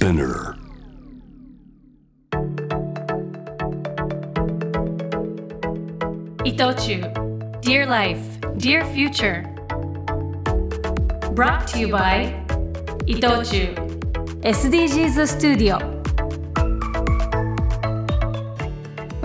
Spinner. 伊藤忠 Dear Life, Dear Future Brought to you by 伊藤忠 SDGs ス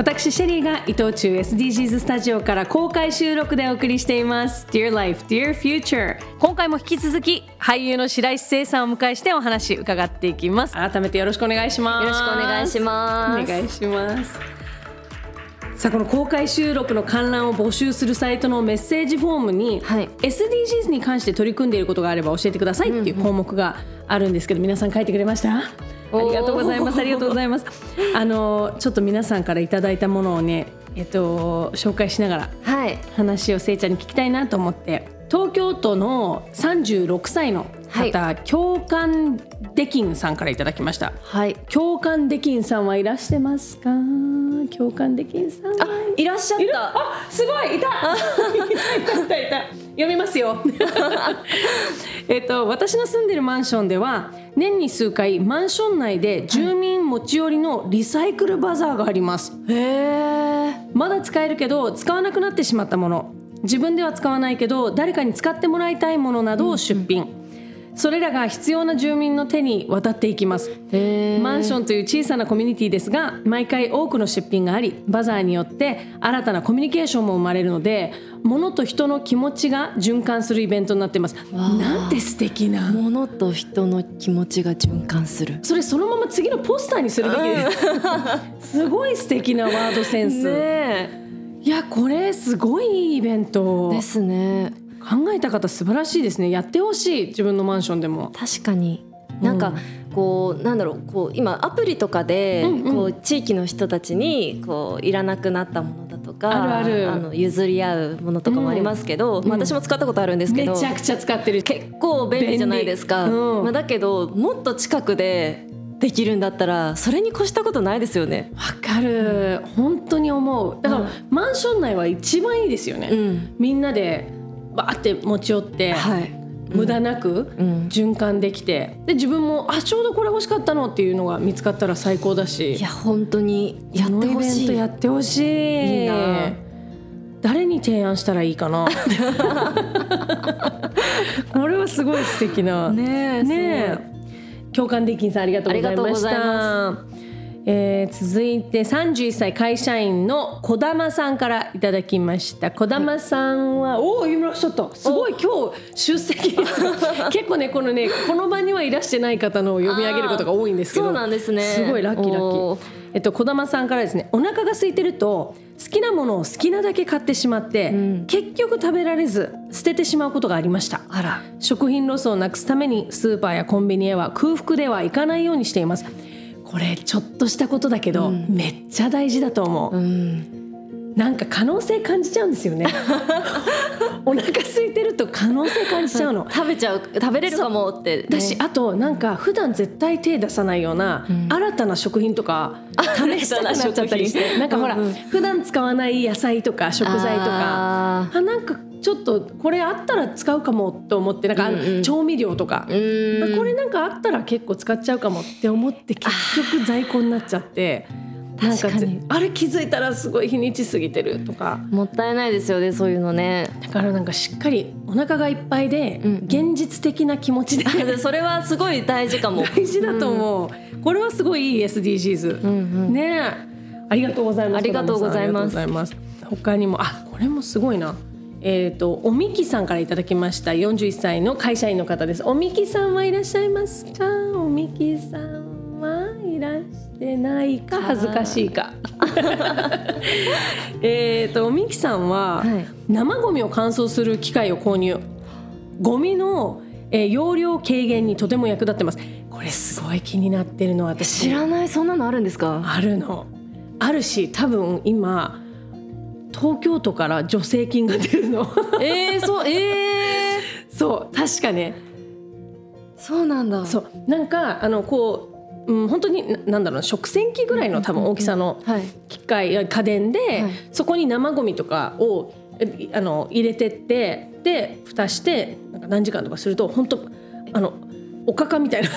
私シェリーが伊藤忠 SDGs スタジオから公開収録でお送りしています。Dear Life, Dear Future. 今回も引き続き俳優の白石聖さんをお迎えしてお話伺っていきます。改めてよろしくお願いします。よろしくお願いします。お願いします。さあこの公開収録の観覧を募集するサイトのメッセージフォームに、はい。SDGs に関して取り組んでいることがあれば教えてくださいっていう項目があるんですけど、皆さん書いてくれました？ありがとうございます。ありがとうございます。あのちょっと皆さんからいただいたものをねえっと紹介しながらはい。話をせいちゃんに聞きたいなと思って。東京都の36歳の方、共感できんさんからいただきました。はい。共感できんさんはいらしてますか？共感できんさんあいらっしゃった。あすごい！いた！いた！いた！いた！読みますよ。えっと私の住んでるマンションでは年に数回マンション内で住民持ち寄りのリサイクルバザーがあります、へえまだ使えるけど使わなくなってしまったもの。自分では使わないけど誰かに使ってもらいたいものなどを出品、それらが必要な住民の手に渡っていきます。へマンションという小さなコミュニティですが毎回多くの出品がありバザーによって新たなコミュニケーションも生まれるので物と人の気持ちが循環するイベントになっています。なんて素敵な。物と人の気持ちが循環する。それそのまま次のポスターにするべき。です すごい素敵なワードセンス、ねいやこれすごいいいイベント。えですね考えた方素晴らしいですね。やってほしい。自分のマンションでも。確かに。なんかこうなんだろう。こう今アプリとかでこう地域の人たちにこういらなくなったものだとかあるある。の譲り合うものとかもありますけど、まあ、私も使ったことあるんですけど、めちゃくちゃ使ってる。結構便利じゃないですか、まあ、だけどもっと近くでできるんだったらそれに越したことないですよね。わかる。本当に思う。だから、うん。マンション内は一番いいですよね、うん。みんなでバーって持ち寄って、はい。無駄なくうん。循環できてで自分もあちょうどこれ欲しかったのっていうのが見つかったら最高だし。いや本当にやっこのイベンてほしいトやってほしい。いいな。誰に提案したらいいかな？これはすごい素敵な。ねえねえ。共感できんさんありがとうございました。えー続いて31歳会社員の小玉さんからいただきました。小玉さんは、おおいらっしゃった。すごい今日出席。結構ねこのねこの場にはいらしてない方の読み上げることが多いんですけどそうなんですね。すごいラッキーラッキおー。ーえっと小玉さんからですねお腹が空いてると好きなものを好きなだけ買ってしまって、ん。結局食べられず捨ててしまうことがありました。あら。食品ロスをなくすためにスーパーやコンビニへは空腹ではいかないようにしていますこれちょっとしたことだけど、めっちゃ大事だと思う、うん。なんか可能性感じちゃうんですよね。お腹空いてると可能性感じちゃうの。食べちゃう食べれるかもって、ね、だしあとなんか普段絶対手出さないような新たな食品とか試したくなっちゃったりして。なんかほらうんうん。普段使わない野菜とか食材とか。ああなんかちょっとこれあったら使うかもと思ってなんかうんうん。調味料とか、これなんかあったら結構使っちゃうかもって思って結局在庫になっちゃって。なんか確かにぜあれ気づいたらすごい日にち過ぎてるとか。もったいないですよねそういうのね。だからなんかしっかりお腹がいっぱいでうん現実的な気持ちで。でそれはすごい大事かも。大事だと思う、これはすごいいい SDGs、うんうん。ね。えありがとうございます。ありがとうございます。小玉さんありがとうございます。他にも。あこれもすごいなえっ、とおみきさんからいただきました41歳の会社員の方です。おみきさんはいらっしゃいますか？おみきさんはいらしてないか？恥ずかしいか。えっとおみきさんは、はい。生ゴミを乾燥する機械を購入。ゴミの、えー容量軽減にとても役立ってます。これすごい気になってるの私。知らない。そんなのあるんですか？あるの。あるし多分今東京都から助成金が出るの。えー、そうえ そう確かね。ー、そうなんだ。そうなんかあのこう、うん、本当にななんだろうな食洗機ぐらいの多分大きさのはい。機械や家電で、はい。そこに生ゴミとかをえあの入れてってで蓋してなんか何時間とかすると本当あのおかかみたいな。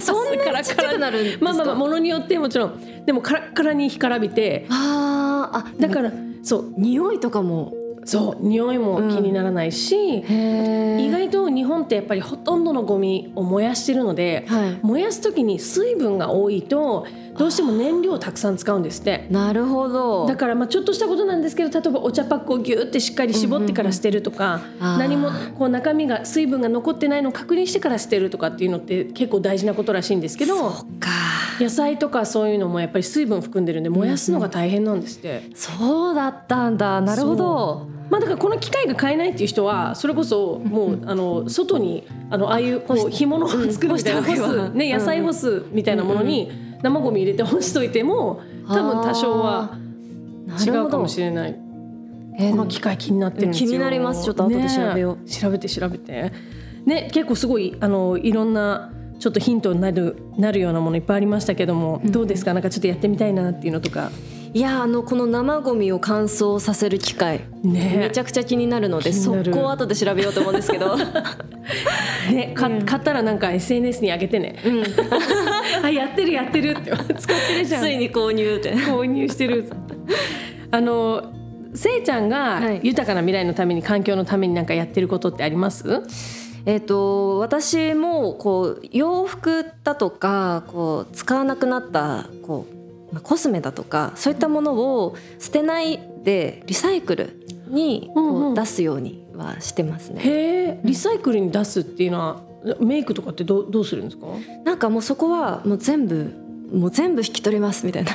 そんなにちっちゃくなる まあまあまあものによってもちろん。でもカラッカラに干からびて。あーあだからそう匂いとかもそう匂いも気にならないし、へ意外と日本ってやっぱりほとんどのゴミを燃やしてるので、はい。燃やす時に水分が多いとどうしても燃料をたくさん使うんですって。なるほど。だからまあちょっとしたことなんですけど例えばお茶パックをギューってしっかり絞ってから捨てるとか、あー。何もこう中身が水分が残ってないのを確認してから捨てるとかっていうのって結構大事なことらしいんですけどそっか野菜とかそういうのもやっぱり水分含んでるんで燃やすのが大変なんですって。そうだったんだ。なるほど。まあ、だからこの機械が買えないっていう人はそれこそもうあの外にあのああいうこう干物を作るみたいな干す、ね、野菜干すみたいなものに生ゴミ入れて干しといても多分多少は違うかもしれない。えーこの機械気になってるんですよ。気になります。ちょっと後で調べよう。ね調べて調べて。ね結構すごいあのいろんなちょっとヒントになるなるようなものいっぱいありましたけども、どうですか？なんかちょっとやってみたいなっていうのとか。いやあのこの生ゴミを乾燥させる機械。ね。めちゃくちゃ気になるので速攻後で調べようと思うんですけど。ね、か買ったらなんか SNS に上げてね。あやってるやってるって。使ってるじゃん。ついに購入って。購入してる。あのせいちゃんがはい。豊かな未来のために環境のためになんかやってることってあります？えっと私もこう洋服だとかこう使わなくなったこうまあコスメだとかそういったものを捨てないでリサイクルにうんうんこう出すようにはしてますね。へえ、リサイクルに出すっていうのはメイクとかってどうどうするんですか？なんかもうそこはもう全部もう全部引き取りますみたいな。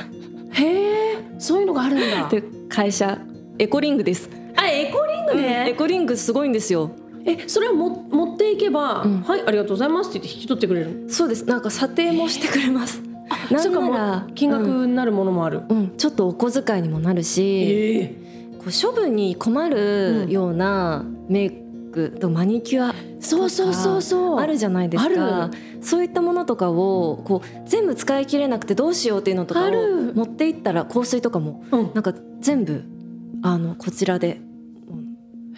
へえ、そういうのがあるんだ。で会社エコリングです。あ、エコリングエね。コリングすごいんですよ。え、それはも持っていけば、んはいありがとうございますって言って引き取ってくれる。そうです。なんか査定もしてくれます。なそうんならう金額になるものもある。うん、うんちょっとお小遣いにもなるし、ええ。こう処分に困るようなメイクとマニキュアそうそうそうそう。あるじゃないですあかるそういったものとかをこう全部使い切れなくてどうしようっていうのとかを持っていったら香水とかもうん。なんか全部あのこちらで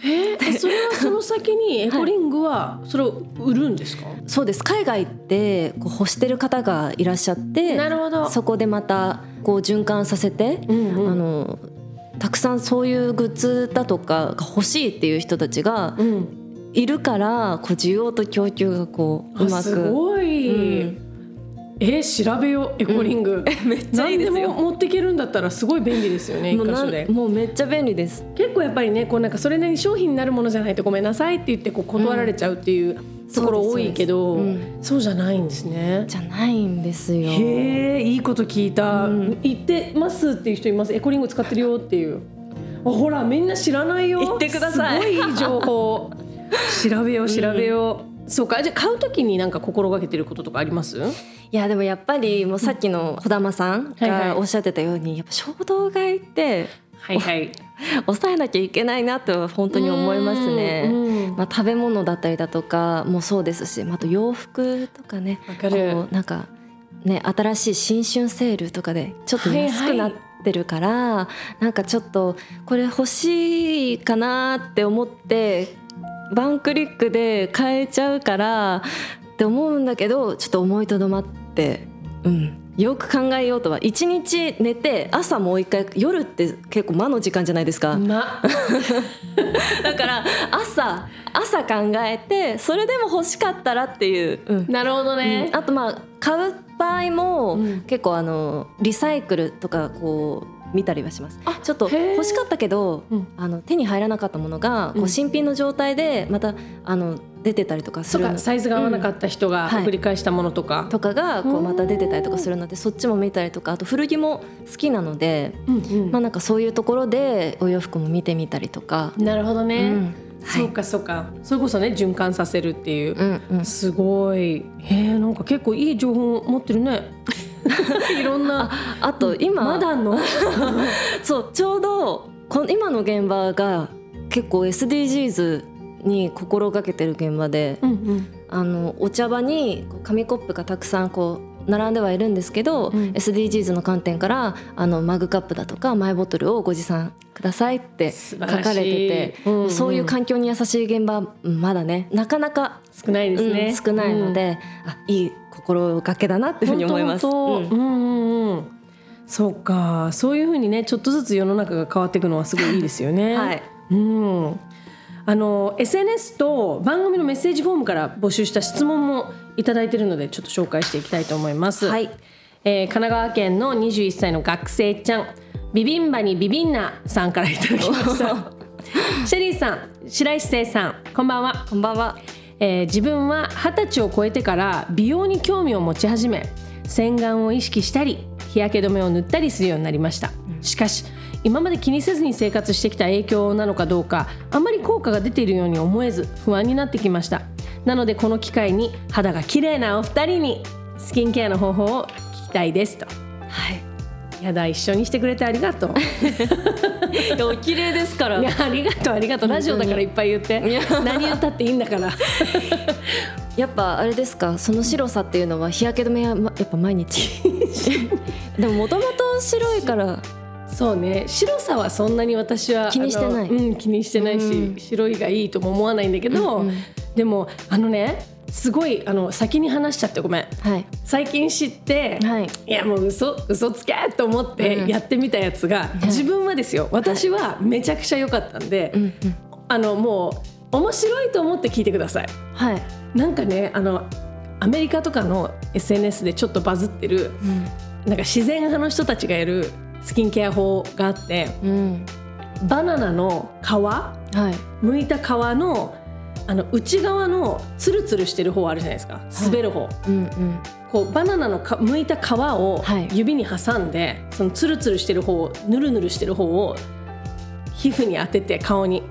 えー、それはその先にエコリングはそれを売るんですか、そうです。海外ってこう欲してる方がいらっしゃってなるほど。そこでまたこう循環させて、うんうん。あのたくさんそういうグッズだとかが欲しいっていう人たちがうん、いるからこう需要と供給がこううあますくえー調べようエコリング、めっちゃいいですよ。持っていけるんだったらすごい便利ですよね一箇所で。もうめっちゃ便利です。結構やっぱりねこうなんかそれなりに商品になるものじゃないとごめんなさいって言ってこう断られちゃうっていうところ多いけど、そうですそうじゃないんですねじゃないんですよ。へえいいこと聞いた、うん。言ってますっていう人います？エコリング使ってるよっていう。あほらみんな知らないよ。言ってください。すごいいい情報。調べよう調べよう、そうか。じゃあ買うときになんか心がけてることとかあります？いやでもやっぱりもうさっきの児玉さんはいはい。がおっしゃってたようにやっぱ衝動買いってはいはい。抑えなきゃいけないなと本当に思いますね。うんまあ、食べ物だったりだとかもそうですし、まあ、あと洋服とかねわかる。こうなんかね新しい新春セールとかでちょっと安くなってるから、なんかちょっとこれ欲しいかなって思ってワンクリックで買えちゃうからって思うんだけどちょっと思いとどまって、うん、よく考えようとは。一日寝て朝もう一回夜って結構魔の時間じゃないですか。ま。だから朝朝考えてそれでも欲しかったらっていう、うん。なるほどね、あとまあ買う場合も、うん。結構あのリサイクルとかこう見たりはします。あちょっと欲しかったけど、うん。あの手に入らなかったものがこうん。う新品の状態でまたあの出てたりとかするサイズが合わなかった人がはい。繰り返したものとか、とかがこううん。また出てたりとかするのでそっちも見たりとかあと古着も好きなので、うんうん。まあなんかそういうところでお洋服も見てみたりとか、なるほどね、うん。そうかそうか。それこそね循環させるっていう、うんうん。すごい。へえなんか結構いい情報持ってるね いろんな。あと今、まだの？そうちょうどこの今の現場が結構 SDGs に心がけてる現場で、うんうん。あのお茶場に紙コップがたくさんこう並んではいるんですけど、うん。SDGs の観点からあのマグカップだとかマイボトルをご持参くださいって素書かれてて、うんうんそういう環境に優しい現場うんまだねなかなか、少ないですね、うん少ないので、あいい心がけだなっていうふうに思います。うんうんうんうんそうかそういうふうにねちょっとずつ世の中が変わっていくのはすごいいいですよね。はいうんあの SNS と番組のメッセージフォームから募集した質問もいただいているのでちょっと紹介していきたいと思います。はいえー神奈川県の21歳の学生ちゃんビビンバにビビンナさんからいただきました。シェリーさん白石聖さんこんばんは。こんばんは。えー自分は二十歳を超えてから美容に興味を持ち始め洗顔を意識したり日焼け止めを塗ったりするようになりました。しかし今まで気にせずに生活してきた影響なのかどうかあまり効果が出ているように思えず不安になってきました。なのでこの機会に肌が綺麗なお二人にスキンケアの方法を聞きたいですと。はい。やだ一緒にしてくれてありがとう。いやお綺麗ですから。いやありがとうありがとう。ラジオだからいっぱい言って。何言っていいんだから。やっぱあれですか？その白さっていうのは日焼け止めはまやっぱ毎日？でももともと白いから。そうね。白さはそんなに私は気にしてない。うん、気にしてないし、うん。白いがいいとも思わないんだけど、うんうん。でもあのねすごいあの先に話しちゃってごめん。はい。最近知って、はい。いやもう嘘嘘つけと思ってうんやってみたやつが、い。自分はですよ私はめちゃくちゃ良かったんで、うんうん。あのもう面白いと思って聞いてください。はい、なんかねあのアメリカとかの SNS でちょっとバズってるなんか自然派の人たちがやるスキンケア法があってうんうん。バナナの皮はい。剥いた皮のあの内側のツルツルしてる方あるじゃないですか。滑る方、うんうん。こうバナナのか剥いた皮をはい。指に挟んで、そのツルツルしてる方ヌルヌルしてる方を皮膚に当てて顔に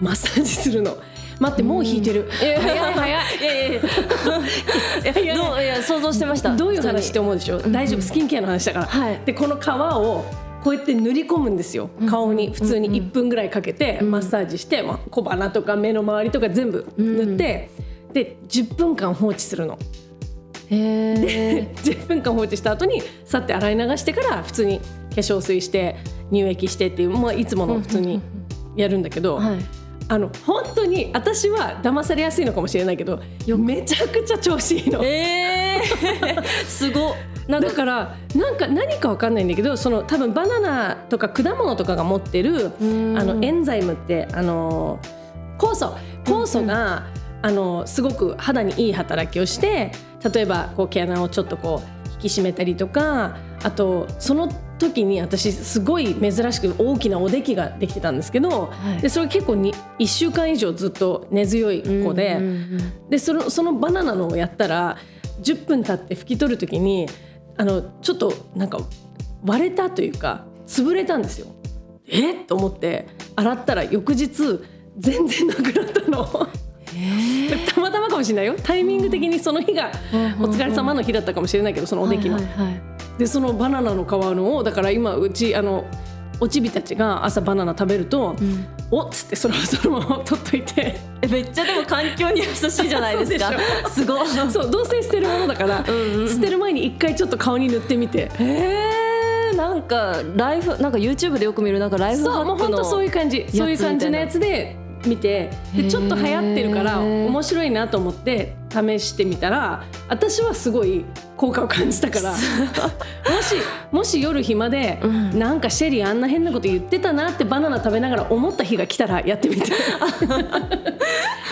マッサージするの。待ってもう引いてる、早い早い。いやいやいや。いういや想像してました。どういう話って普思うでしょ？大丈夫？スキンケアの話だから、はい。でこの皮をこうやって塗り込むんですよ。顔に。普通に1分ぐらいかけてマッサージして、まあ、小鼻とか目の周りとか全部塗って、で10分間放置するの。通にへえ10 分間放置した後にさって洗い流してから普通に化粧水して乳液してっていう、まあ、いつもの普通にやるんだけど、はい。あの本当に私は騙されやすいのかもしれないけどめちゃくちゃ調子いいの。えー、すごっなだからなんか何かわかんないんだけどその多分バナナとか果物とかが持ってるん。あのエンザイムってあの酵素。酵素が、あのすごく肌にいい働きをして例えばこう毛穴をちょっとこう引き締めたりとかあとその時に私すごい珍しく大きなおできができてたんですけど、はい。でそれ結構に1週間以上ずっと根強い子で。うんうんでそのそのバナナのをやったら10分経って拭き取る時にあのちょっとなんか割れたというか潰れたんですよ。え？っと思って洗ったら翌日全然なくなったの。たまたまかもしれないよタイミング的にその日がうんお疲れ様の日だったかもしれないけどそのおできの。はいはいはいでそのバナナの皮のをだから今うちあのおちびたちが朝バナナ食べると、ん。おっつってそのそのまま取っといて。えめっちゃでも環境に優しいじゃないですか。すごい。そうどうせ捨てるものだから、んうんうん。捨てる前に一回ちょっと顔に塗ってみて。えー、なんかライフなんか YouTube でよく見るなんかライフハそうもう本当ックのそういう感じ。そういう感じのやつで見てでちょっと流行ってるから面白いなと思って試してみたら私はすごい効果を感じたからもしもし夜暇で、うん。なんかシェリーあんな変なこと言ってたなってバナナ食べながら思った日が来たらやってみて。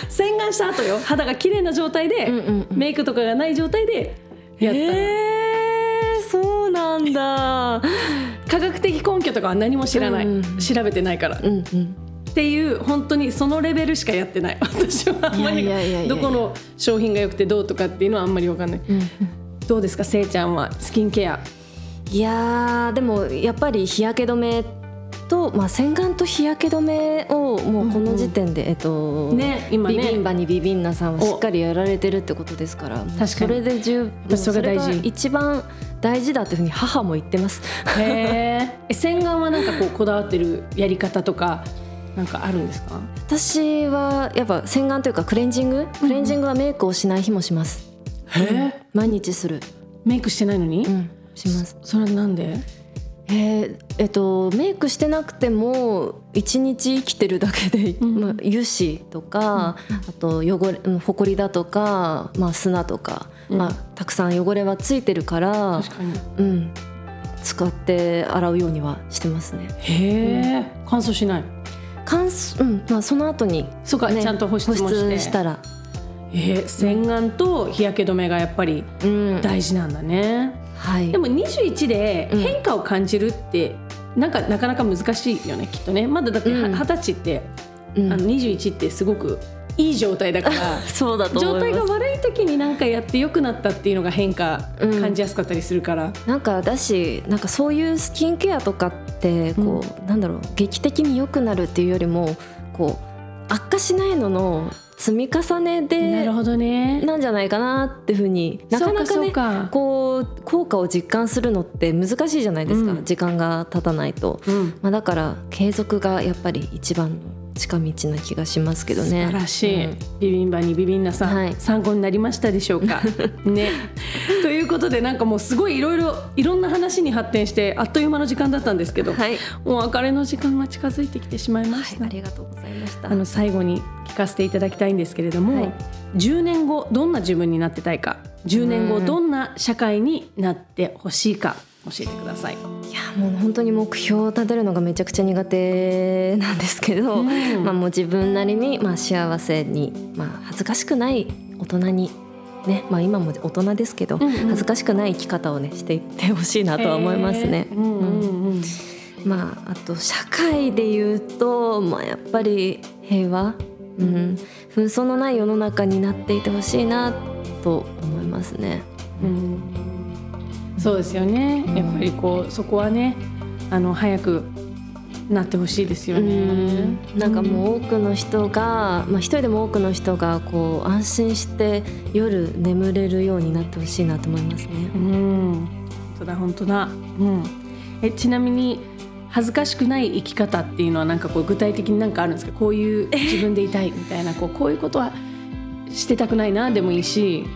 洗顔した後よ肌が綺麗な状態で、うんうんうん。メイクとかがない状態でやったら、えー、そうなんだ。科学的根拠とかは何も知らない、うんうんうん。調べてないから、うんうんっていう本当にそのレベルしかやってない。私はあんまりどこの商品が良くてどうとかっていうのはあんまり分かんない。うんうん。どうですかせいちゃんはスキンケア。いやーでもやっぱり日焼け止めと、まあ、洗顔と日焼け止めをもうこの時点で、えっとね今ね。ビビンバにビビンナさんはしっかりやられてるってことですからもうかに。それで十ぱそれが一番大事だっていうふうに母も言ってます。へえ洗顔はなんかこうこだわってるやり方とか？なんかあるんですか？私はやっぱ洗顔というかクレンジング？クレンジングはメイクをしない日もします。へえ。毎日する。メイクしてないのに、うん、します。それはなんで？えーえっとメイクしてなくても一日生きてるだけで、うんまあ、油脂とか、あと汚れうんほこりだとか、まあ、砂とか、うん。まあ、たくさん汚れはついてるから、確かに。うん、使って洗うようにはしてますね。へえ、乾燥しない？乾燥、うんまあ、その後に、そうか、ね、ちゃんと保湿もして。したら、えー洗顔と日焼け止めがやっぱりうん。大事なんだね、はい、でも21でうん。変化を感じるって、なんかなかなか難しいよねきっとね。まだだって二十歳って、うん。あの21ってすごくいい状態だから そうだと状態が悪い時に何かやって良くなったっていうのが変化うん。感じやすかったりするから、なんかだしなんかそういうスキンケアとかってこう、なんだろう劇的に良くなるっていうよりもこう悪化しないのの積み重ねなでるほどね。なんじゃないかなっていうふうになかなかねこう効果を実感するのって難しいじゃないですか、うん。時間が経たないと、うん。まあ、だから継続がやっぱり一番の近道な気がしますけどね。素晴らしい、うん。ビビンバにビビンナさん、はい。参考になりましたでしょうか？ね。ということでなんかもうすごいいろいろいろんな話に発展してあっという間の時間だったんですけど、はい、もう別れの時間が近づいてきてしまいました、ありがとうございました。あの最後に聞かせていただきたいんですけれども、はい。10年後どんな自分になってたいか10年後うん。どんな社会になってほしいか教えてください。いやもう本当に目標を立てるのがめちゃくちゃ苦手なんですけど、うんまあもう自分なりにまあ幸せに、まあ、恥ずかしくない大人に。ねまあ、今も大人ですけど、うんうん恥ずかしくない生き方をねしていってほしいなとは思いますね。うんうんうんまあ、あと社会で言うと、まあ、やっぱり平和、うん、紛争のない世の中になっていてほしいなと思いますね。うんそうですよねやっぱりこうそこはねあの早くなってほしいですよね。なんかもう多くの人が、まあ、一人でも多くの人がこう安心して夜眠れるようになってほしいなと思いますね。うん、本当だ本当だ。うん。えちなみに恥ずかしくない生き方っていうのはなんかこう具体的になんかあるんですか？こういう自分でいたいみたいなこうこういうことはしてたくないなでもいいし、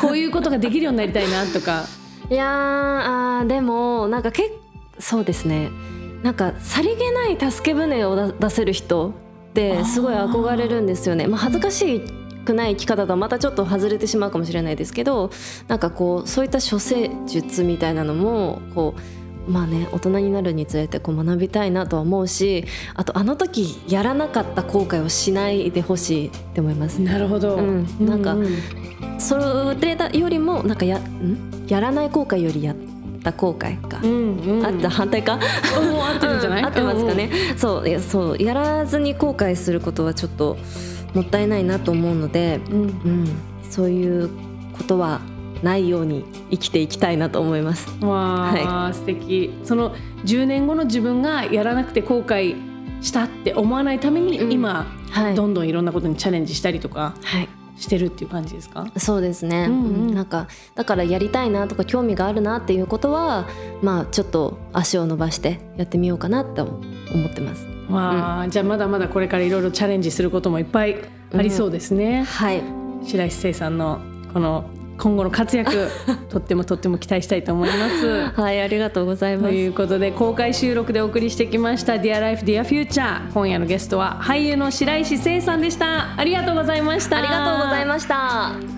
こういうことができるようになりたいなとか。いやーあーでもなんかけそうですねなんかさりげない助け舟を出出せる人ってすごい憧れるんですよね。まあ、恥ずかしくない生き方とはまたちょっと外れてしまうかもしれないですけどなんかこうそういった処世術みたいなのもこうまあね大人になるにつれてこう学びたいなとは思うしあとあの時やらなかった後悔をしないでほしいって思います。なるほど。うんなんかううそれよりもなんかやん？やらない後悔よりやった後悔か。うんうん。あった反対か、合ってるんじゃない？うん合ってますかね、そういやそうやらずに後悔することはちょっともったいないなと思うので、うん。うんうん、そういうことはないように生きていきたいなと思います。わあ、素敵。その10年後の自分がやらなくて後悔したって思わないために、うん。今はい。どんどんいろんなことにチャレンジしたりとかはい。してるっていう感じですか？そうですね、うんうん。うんなんかだからやりたいなとか興味があるなっていうことはまあちょっと足を伸ばしてやってみようかなと思ってます。わあ、じゃあまだまだこれからいろいろチャレンジすることもいっぱいありそうですね、はい。白石聖さんのこの今後の活躍 とってもとっても期待したいと思います。はいありがとうございます。ということで公開収録でお送りしてきました「Dear Life Dear Future」今夜のゲストは俳優の白石聖さんでしたありがとうございましたありがとうございました。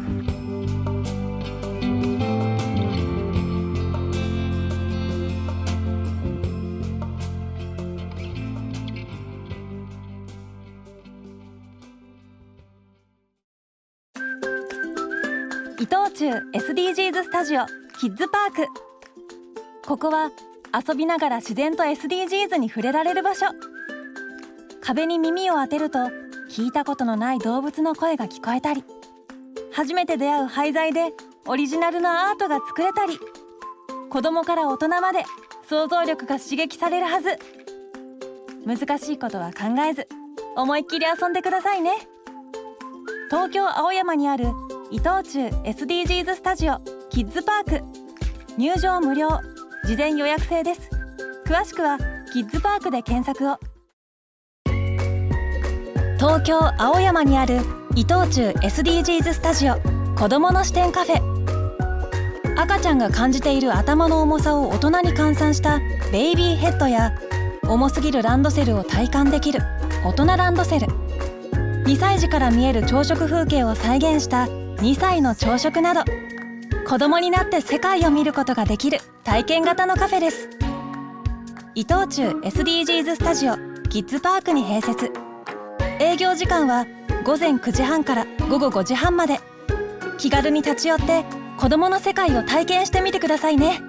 SDGs スタジオキッズパーク。ここは遊びながら自然と SDGs に触れられる場所。壁に耳を当てると聞いたことのない動物の声が聞こえたり初めて出会う廃材でオリジナルのアートが作れたり子供から大人まで想像力が刺激されるはず。難しいことは考えず思いっきり遊んでくださいね。東京青山にある伊藤忠 SDGs スタジオキッズパーク。入場無料。事前予約制です。詳しくはキッズパークで検索を。東京青山にある伊藤忠 SDGs スタジオ。子どもの視点カフェ。赤ちゃんが感じている頭の重さを大人に換算したベイビーヘッドや重すぎるランドセルを体感できる大人ランドセル。2歳児から見える朝食風景を再現した2歳の朝食など。子供になって世界を見ることができる体験型のカフェです。伊藤忠 SDGs スタジオキッズパークに併設。営業時間は午前9時半から午後5時半まで。気軽に立ち寄って子供の世界を体験してみてくださいね。